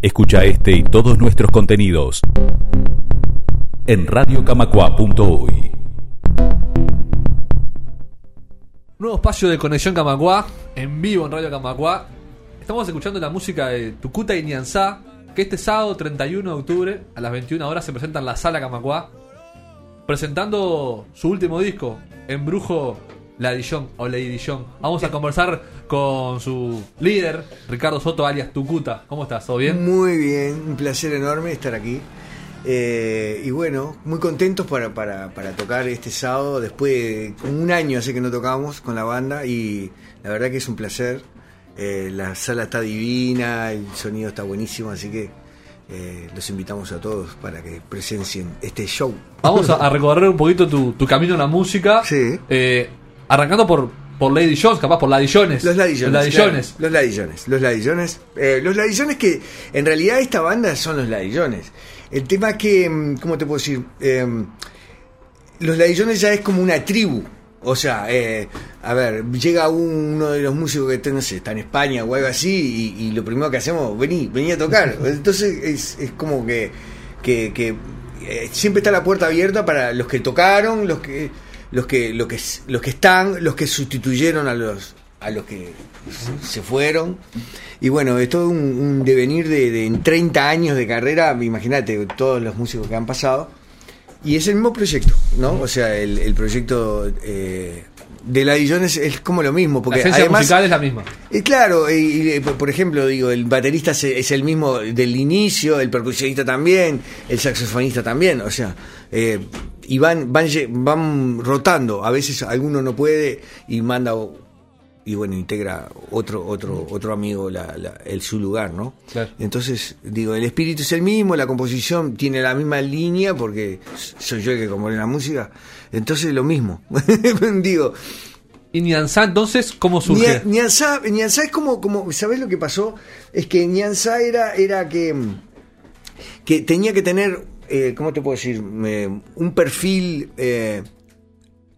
Escucha este y todos nuestros contenidos en radiocamacua.uy. Nuevo espacio de Conexión Camacuá, en vivo en Radio Camacuá. Estamos escuchando la música de Tucuta y Nianzá, que este sábado 31 de octubre a las 21 horas se presenta en la Sala Camacuá, presentando su último disco, Embrujo La Dijon o Lady Dijon. Vamos a conversar con su líder, Ricardo Soto, alias Tucuta. ¿Cómo estás? ¿Todo bien? Muy bien, un placer enorme estar aquí. Eh, y bueno, muy contentos para, para, para, tocar este sábado, después de un año hace que no tocamos con la banda y la verdad que es un placer. Eh, la sala está divina, el sonido está buenísimo, así que eh, los invitamos a todos para que presencien este show. Vamos a, a recorrer un poquito tu, tu, camino en la música. Sí. Eh, arrancando por, por Lady Jones, capaz por Ladillones. Los Ladillones. Los Ladillones. Claro, los Ladillones. Los Ladillones. Eh, los Ladillones que en realidad esta banda son los Ladillones. El tema es que, mm, ¿cómo te puedo decir? Eh, los Ladillones ya es como una tribu. O sea, eh, a ver, llega uno de los músicos que está, no sé, está en España o algo así y, y, lo primero que hacemos, vení, vení a tocar. Entonces es, es como que, que, que eh, siempre está la puerta abierta para los que tocaron, los que los que, los que, los que están, los que sustituyeron a los, a los que se fueron. Y bueno, es todo un, un devenir de, de, en 30 años de carrera, imagínate, todos los músicos que han pasado. Y es el mismo proyecto, ¿no? O sea, el, el proyecto eh, de Ladillones es, es como lo mismo. Porque la esencia además, musical es la misma. Y claro, y, y, por ejemplo, digo, el baterista es el mismo del inicio, el percusionista también, el saxofonista también, o sea, eh, y van, van, van rotando. A veces alguno no puede y manda y bueno, integra otro otro otro amigo la, la, el su lugar, ¿no? Claro. Entonces, digo, el espíritu es el mismo, la composición tiene la misma línea porque soy yo el que compone la música. Entonces, lo mismo. digo, ¿Y Nianzá entonces cómo surge? Nianzá, Nianzá es como, como, ¿sabes lo que pasó? Es que Nianzá era, era que, que tenía que tener, eh, ¿cómo te puedo decir? Eh, un perfil eh,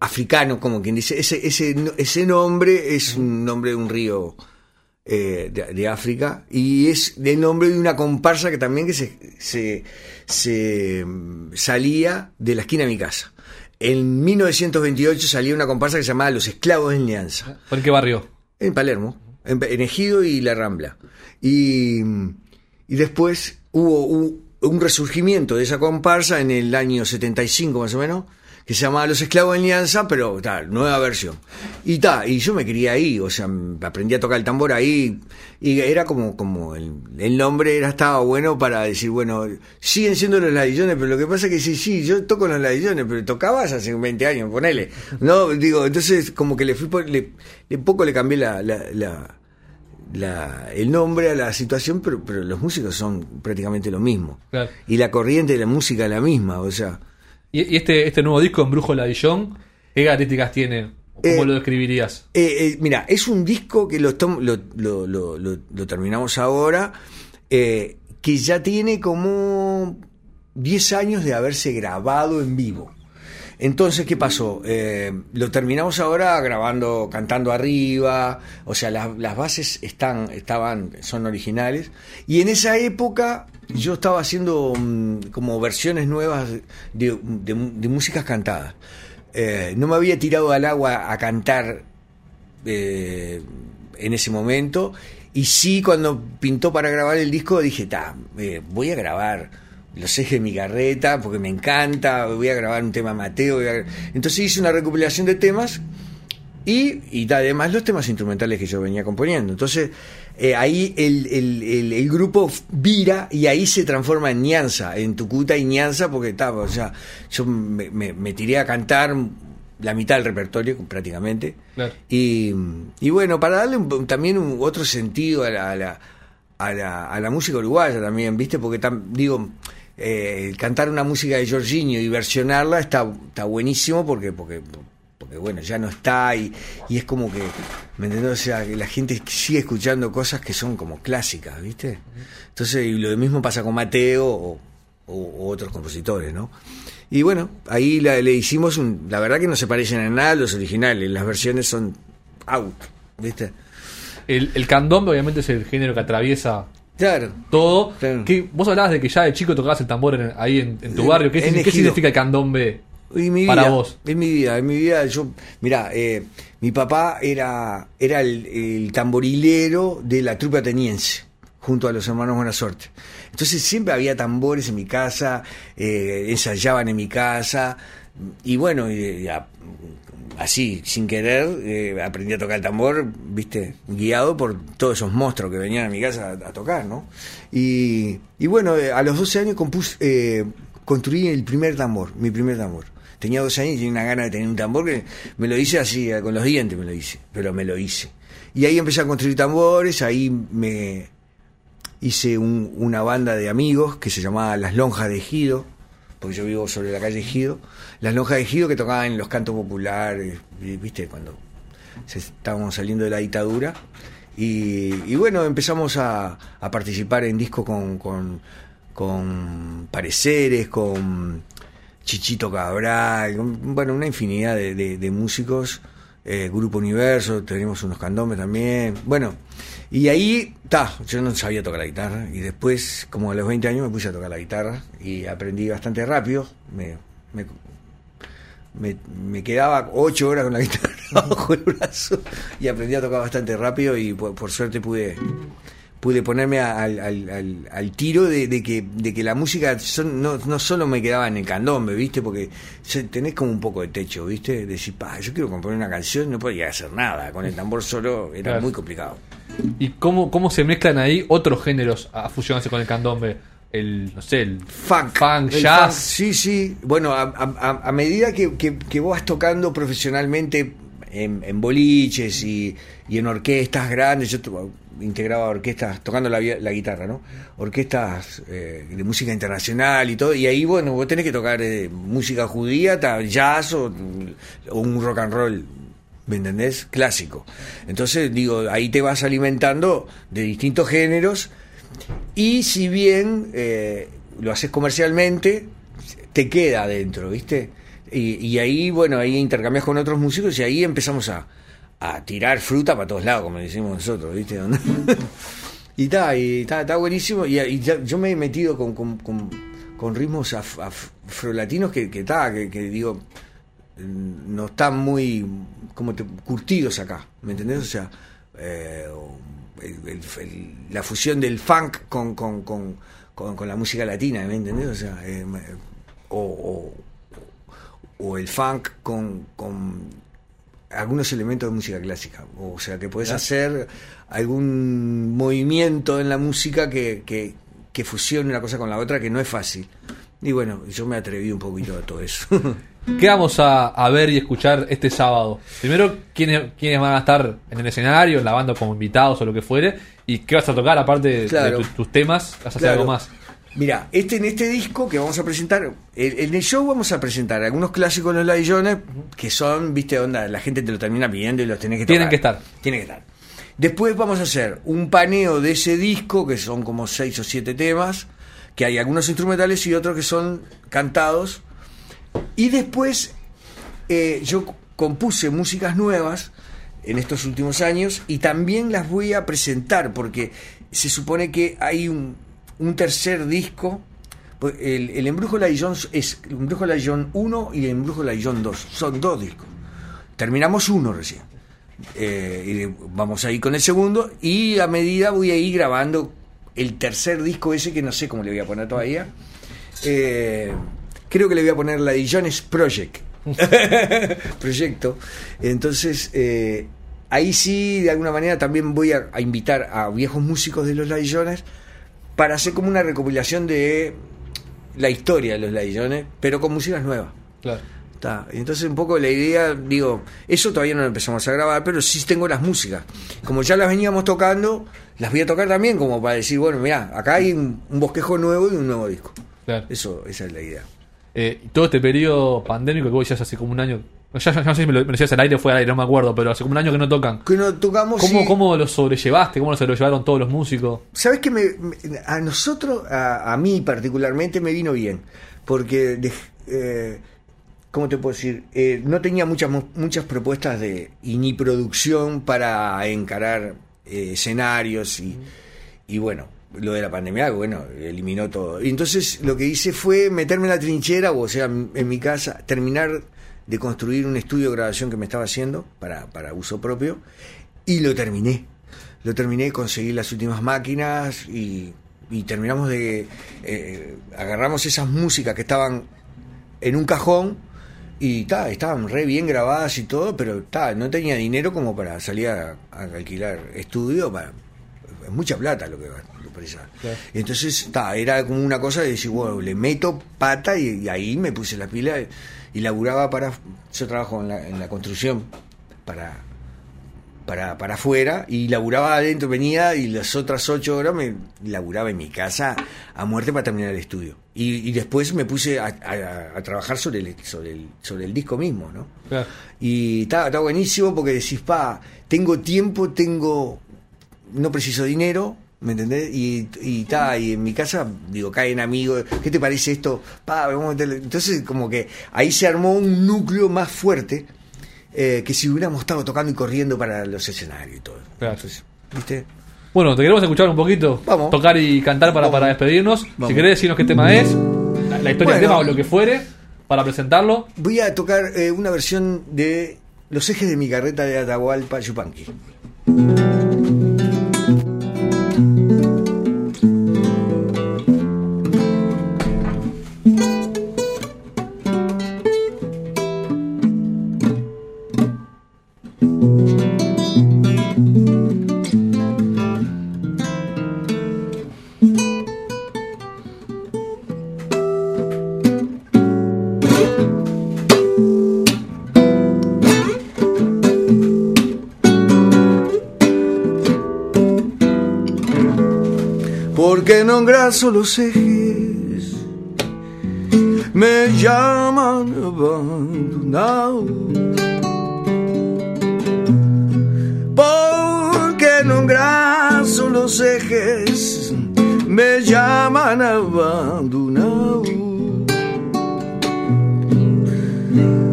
africano, como quien dice. Ese, ese, ese nombre es un nombre de un río de, de, África y es el nombre de una comparsa que también que se, se, se salía de la esquina de mi casa. En 1928 salía una comparsa que se llamaba Los Esclavos de Alianza. ¿Por qué barrio? En Palermo, en, en Ejido y La Rambla. Y, y después hubo un, resurgimiento de esa comparsa en el año 75 más o menos, que se llamaba Los Esclavos de Alianza, pero tal, nueva versión. Y ta, y yo me quería ahí, o sea, aprendí a tocar el tambor ahí, y era como, como el, el nombre era, estaba bueno para decir, bueno, siguen siendo los ladillones, pero lo que pasa es que sí, sí, yo toco los ladillones, pero tocabas hace 20 años, ponele. No, digo, entonces como que le fui, le, le poco le cambié la, la, la la, el nombre a la situación, pero, pero los músicos son prácticamente lo mismo. Claro. Y la corriente de la música es la misma, o sea. ¿Y, y este, este nuevo disco, Embrujo la Dijon, qué características tiene? ¿Cómo Eh, lo describirías? Eh, eh, mira, es un disco que lo, lo, lo, lo, lo terminamos ahora, que ya tiene como 10 años de haberse grabado en vivo. Entonces, ¿qué pasó? Eh, lo terminamos ahora grabando, cantando arriba, o sea, las, bases están, estaban, son originales. Y en esa época yo estaba haciendo um, como versiones nuevas de músicas cantadas. Eh, no me había tirado al agua a cantar eh, en ese momento. Y sí, cuando pintó para grabar el disco, dije, ta, eh, voy a grabar los ejes de mi carreta porque me encanta, voy a grabar un tema Mateo. A... Entonces hice una recopilación de temas y, y además los temas instrumentales que yo venía componiendo. Entonces eh, ahí el, el, el, el, grupo vira y ahí se transforma en Ñanza, en Tucuta y Ñanza, porque estaba, o sea, yo me, me, me, tiré a cantar la mitad del repertorio prácticamente. Claro. Y, y, bueno, para darle un, también un, otro sentido a la, a la, a, la, a, la, música uruguaya también, ¿viste? Porque tam, digo, eh, cantar una música de Jorginho y versionarla está, está buenísimo porque, porque, porque bueno, ya no está y, y es como que, ¿me entiendes? O sea, que la gente sigue escuchando cosas que son como clásicas, ¿viste? Entonces, y lo mismo pasa con Mateo o, otros compositores, ¿no? Y bueno, ahí le hicimos un, la verdad que no se parecen a nada a los originales, las versiones son out, ¿viste? El, el candombe obviamente es el género que atraviesa Claro. todo. Claro. Que vos hablabas de que ya de chico tocabas el tambor en- ahí en, en tu En- barrio. ¿Qué, en ¿qué Ejido. significa el candombe? Y mi Para vida, vos. En mi vida, en mi vida, yo, mira, eh, mi papá era, era el, el tamborilero de la trupe ateniense, junto a los hermanos Buena Suerte. Entonces siempre había tambores en mi casa, eh, ensayaban en mi casa, y bueno, y, y a- así, sin querer, eh, aprendí a tocar el tambor, viste, guiado por todos esos monstruos que venían a mi casa a, tocar, ¿no? Y, y bueno, eh, a los 12 años eh, construí el primer tambor, mi primer tambor. Tenía 12 años y tenía una gana de tener un tambor que me lo hice así, eh, con los dientes me lo hice, pero me lo hice. Y ahí empecé a construir tambores, ahí me hice un- una banda de amigos que se llamaba Las Lonjas de Ejido, porque yo vivo sobre la calle Ejido, Las Lonjas de Ejido que tocaban en los cantos populares, vi- viste, cuando se- estábamos saliendo de la dictadura. Y, bueno, empezamos a, participar en discos con, con, Pareceres, con Chichito Cabral, bueno, una infinidad de músicos, eh, Grupo Universo, tenemos unos candombes también, bueno, y ahí, ta, yo no sabía tocar la guitarra, y después, como a los 20 años, me puse a tocar la guitarra, y aprendí bastante rápido, me, me, me, me quedaba ocho horas con la guitarra bajo el brazo, y aprendí a tocar bastante rápido, y por, por suerte pude pude ponerme al, al- al- al tiro de, de que, de que la música son- no, no solo me quedaba en el candombe, ¿viste? Porque tenés como un poco de techo, ¿viste? Decir, pa, yo quiero componer una canción, no podía hacer nada, con el tambor solo era Claro. muy complicado. ¿Y cómo, cómo se mezclan ahí otros géneros a fusionarse con el candombe? El, no sé, el Funk. funk el jazz. funk, sí, sí. Bueno, a, a- a- a medida que, que- que vos vas tocando profesionalmente en, en boliches y, y en orquestas grandes, yo integraba orquestas, tocando la, guitarra, ¿no? Orquestas eh, de música internacional y todo, y ahí, bueno, vos tenés que tocar eh, música judía, jazz o, o un rock and roll. ¿Me entendés? Clásico. Entonces, digo, ahí te vas alimentando de distintos géneros y si bien eh, lo haces comercialmente, te queda adentro, ¿viste? Y, y ahí, bueno, ahí intercambias con otros músicos y ahí empezamos a, a tirar fruta para todos lados, como decimos nosotros, ¿viste? y está, y está, buenísimo. Y, y ya- yo me he metido con, con, con- con ritmos af- af- afrolatinos que, que, está, que, que digo, no están muy como te- curtidos acá, ¿me entendés? O sea, eh, la fusión del funk con, con, con, con- la música latina, ¿me entendés? O sea, eh, o- o el funk con, con algunos elementos de música clásica. O sea, que puedes hacer algún movimiento en la música que, que, que fusione una cosa con la otra, que no es fácil. Y bueno, yo me atreví un poquito a todo eso. ¿Qué vamos a, a ver y escuchar este sábado? Primero, ¿quiénes, quiénes van a estar en el escenario, en la banda como invitados o lo que fuere? ¿Y qué vas a tocar aparte de- Claro. de tu- tus temas? ¿Vas a hacer algo más? Mira, este en este disco que vamos a presentar, en el show vamos a presentar algunos clásicos de los ladillones que son, viste, onda, la gente te lo termina pidiendo y los tenés que tocar. Tienen que estar. Tienen que estar. Después vamos a hacer un paneo de ese disco, que son como seis o siete temas, que hay algunos instrumentales y otros que son cantados. Y después eh, yo compuse músicas nuevas en estos últimos años y también las voy a presentar porque se supone que hay un, un tercer disco. pues, El, el Embrujo Ladillón es el Embrujo Ladillón 1 y el Embrujo Ladillón 2. Son dos discos. Terminamos uno recién. Eh, y vamos a ir con el segundo y a medida voy a ir grabando el tercer disco ese que no sé cómo le voy a poner todavía. Eh, creo que le voy a poner Ladillones Project. Proyecto. Entonces, eh, ahí sí, de alguna manera, también voy a, a invitar a viejos músicos de los Ladillones para hacer como una recopilación de la historia de los Ladillones, pero con músicas nuevas. Claro. Está. Y Entonces un poco la idea, digo, eso todavía no lo empezamos a grabar, pero sí tengo las músicas. Como ya las veníamos tocando, las voy a tocar también como para decir, bueno, mira, acá hay un, un bosquejo nuevo y un nuevo disco. claro. Eso, esa es la idea. Eh, todo este periodo pandémico que vos decías hace como un año. Ya, ya- ya no sé si me lo, me lo decías al aire o fue al aire, no me acuerdo, pero hace como un año que no tocan. Que no tocamos ¿Cómo. ¿Cómo lo sobrellevaste? ¿Cómo lo sobrellevaron todos los músicos? ¿Sabes que me, me- a nosotros, a, a mí particularmente, me vino bien? Porque, de- eh, ¿cómo te puedo decir? Eh, no tenía muchas mu- muchas propuestas de y ni producción para encarar eh, escenarios y, y bueno, lo de la pandemia, bueno, eliminó todo. Y entonces lo que hice fue meterme en la trinchera, o sea, en mi casa, terminar de construir un estudio de grabación que me estaba haciendo para, para uso propio, y lo terminé. Lo terminé, conseguí las últimas máquinas y, y terminamos de... eh, agarramos esas músicas que estaban en un cajón y ta, estaban re bien grabadas y todo, pero ta, no tenía dinero como para salir a, a alquilar estudio. Para, mucha plata lo que va esa. Claro. Entonces ta, era como una cosa de decir, bueno, le meto pata y, y ahí me puse la pila y, y laburaba para... Yo trabajo en la, en la construcción para para, para afuera y laburaba adentro, venía y las otras ocho horas me laburaba en mi casa a muerte para terminar el estudio. Y, y después me puse a, a- a trabajar sobre el, sobre, el, sobre el disco mismo, ¿no? Claro. Y está buenísimo porque decís, pa, tengo tiempo, tengo, no preciso dinero, ¿me entendés? Y, y, ta, y en mi casa, digo, caen amigos, ¿qué te parece esto? Pa, vamos a meterle. Entonces, como que ahí se armó un núcleo más fuerte eh, que si hubiéramos estado tocando y corriendo para los escenarios y todo. Claro. Entonces, ¿viste? Bueno, te queremos escuchar un poquito. Vamos. Tocar y cantar para, Vamos. para despedirnos. Vamos. Si querés decirnos qué tema es, la, la historia del Bueno. tema o lo que fuere, para presentarlo. Voy a tocar eh, una versión de Los ejes de mi carreta de Atahualpa Yupanqui. Non graso los ejes me llaman abandonado. Porque non graso los ejes me llaman abandonado.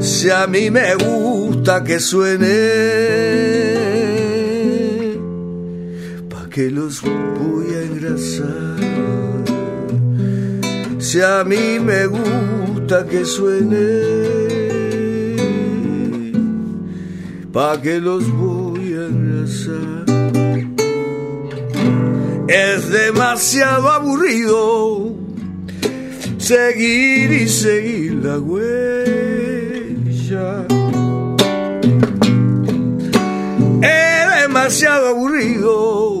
Si a mí me gusta que suene que los voy a engrasar. Si a mí me gusta que suene, pa' que los voy a engrasar. Es demasiado aburrido seguir y seguir la huella. Es demasiado aburrido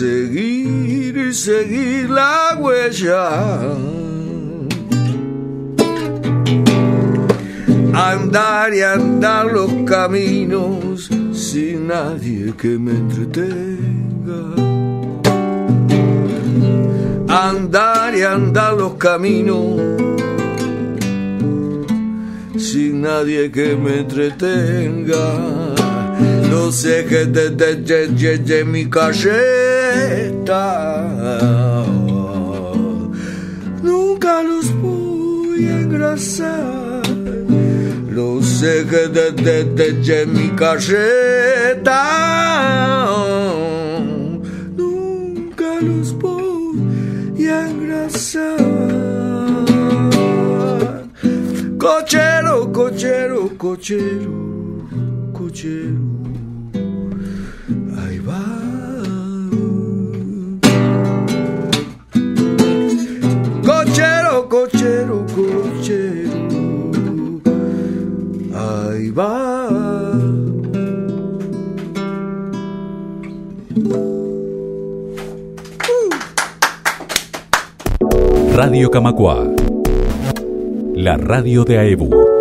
seguir y seguir la huella. Andar y andar los caminos sin nadie que me entretenga. Andar y andar los caminos sin nadie que me entretenga. Los ejes de, de, de, de, de mi nunca los voy a engrasar. Los ejes de, de, de, de mi carreta nunca los voy a engrasar. Cochero, cochero, cochero, cochero. La radio de AEBU.